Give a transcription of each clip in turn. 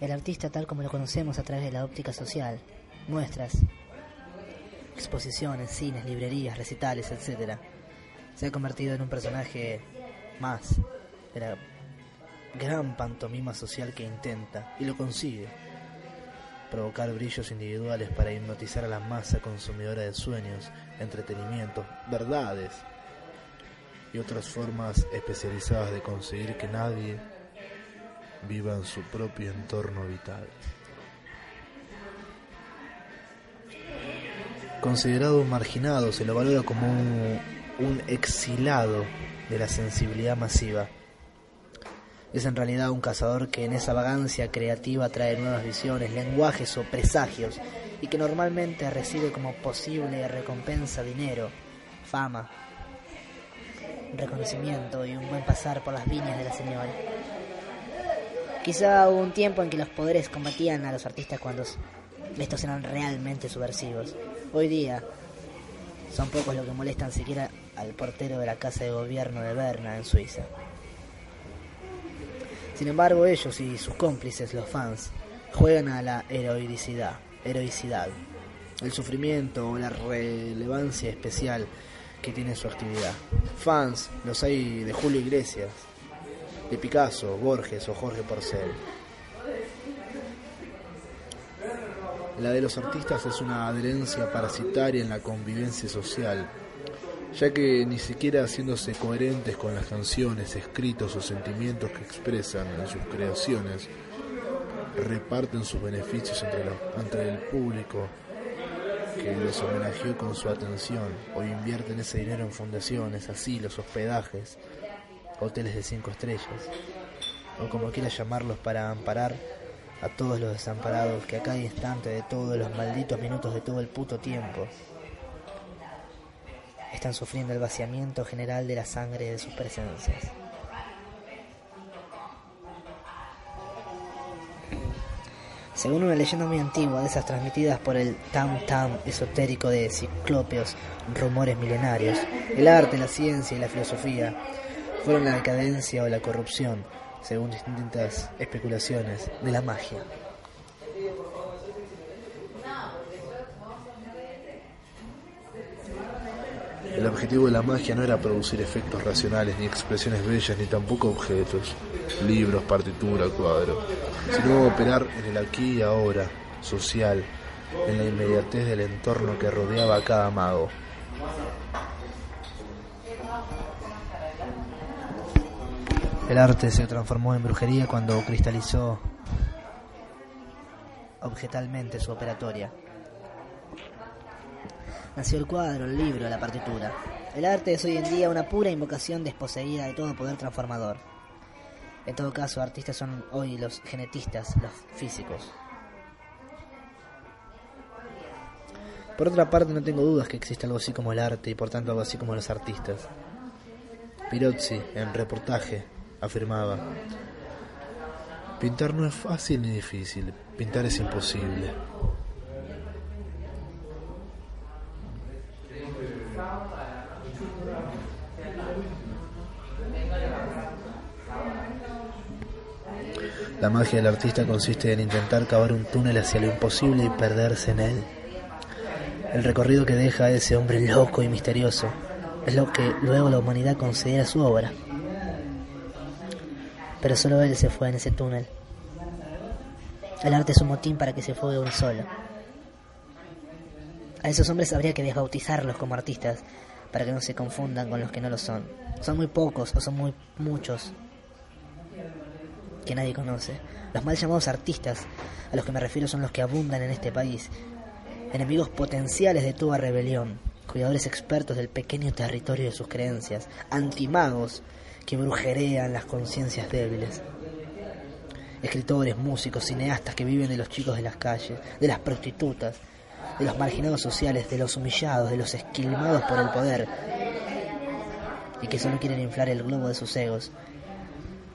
El artista tal como lo conocemos a través de la óptica social, muestras, exposiciones, cines, librerías, recitales, etc. Se ha convertido en un personaje más de la gran pantomima social que intenta, y lo consigue, provocar brillos individuales para hipnotizar a la masa consumidora de sueños, entretenimientos, verdades y otras formas especializadas de conseguir que nadie viva en su propio entorno vital. Considerado un marginado, se lo valora como un, un exilado de la sensibilidad masiva. Es en realidad un cazador que en esa vagancia creativa trae nuevas visiones, lenguajes o presagios y que normalmente recibe como posible recompensa dinero, fama, reconocimiento y un buen pasar por las viñas de la señora. Quizá hubo un tiempo en que los poderes combatían a los artistas cuando estos eran realmente subversivos. Hoy día son pocos los que molestan siquiera al portero de la casa de gobierno de Berna en Suiza. Sin embargo, ellos y sus cómplices, los fans, juegan a la heroicidad, heroicidad, el sufrimiento o la relevancia especial que tiene su actividad. Fans los hay de Julio Iglesias, de Picasso, Borges o Jorge Porcel. La de los artistas es una adherencia parasitaria en la convivencia social, ya que ni siquiera haciéndose coherentes con las canciones, escritos o sentimientos que expresan en sus creaciones, reparten sus beneficios entre, el público que los homenajeó con su atención o invierten ese dinero en fundaciones, asilos, hospedajes, hoteles de cinco estrellas, o como quiera llamarlos para amparar a todos los desamparados que a cada instante de todos los malditos minutos de todo el puto tiempo están sufriendo el vaciamiento general de la sangre de sus presencias. Según una leyenda muy antigua, de esas transmitidas por el tam tam esotérico de ciclópeos rumores milenarios, el arte, la ciencia y la filosofía fueron la decadencia o la corrupción, según distintas especulaciones, de la magia. El objetivo de la magia no era producir efectos racionales, ni expresiones bellas, ni tampoco objetos, libros, partitura, cuadro, sino operar en el aquí y ahora, social, en la inmediatez del entorno que rodeaba a cada mago. El arte se transformó en brujería cuando cristalizó objetalmente su operatoria. Nació el cuadro, el libro, la partitura. El arte es hoy en día una pura invocación desposeída de todo poder transformador. En todo caso, artistas son hoy los genetistas, los físicos. Por otra parte, no tengo dudas que existe algo así como el arte y por tanto algo así como los artistas. Pirozzi, en reportaje, afirmaba, pintar no es fácil ni difícil, pintar es imposible. La magia del artista consiste en intentar cavar un túnel hacia lo imposible y perderse en él. El recorrido que deja ese hombre loco y misterioso es lo que luego la humanidad considera su obra. Pero solo él se fue en ese túnel. El arte es un motín para que se fuegue uno solo. A esos hombres habría que desbautizarlos como artistas para que no se confundan con los que no lo son. Son muy pocos o son muy muchos que nadie conoce. Los mal llamados artistas, a los que me refiero, son los que abundan en este país. Enemigos potenciales de toda rebelión, cuidadores expertos del pequeño territorio de sus creencias, antimagos que brujerean las conciencias débiles. Escritores, músicos, cineastas que viven de los chicos de las calles, de las prostitutas, de los marginados sociales, de los humillados, de los esquilmados por el poder, y que solo quieren inflar el globo de sus egos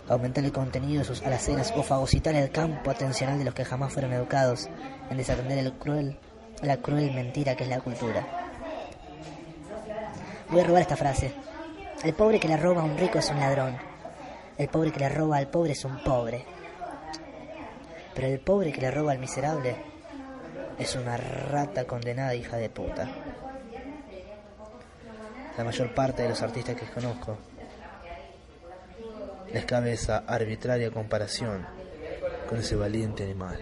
aumentar el contenido de sus alacenas o fagocitar el campo atencional de los que jamás fueron educados en desatender el cruel, la cruel mentira que es la cultura. Voy a robar esta frase. El pobre que le roba a un rico es un ladrón. El pobre que le roba al pobre es un pobre. Pero el pobre que le roba al miserable es una rata condenada hija de puta. La mayor parte de los artistas que conozco les cabe esa arbitraria comparación con ese valiente animal.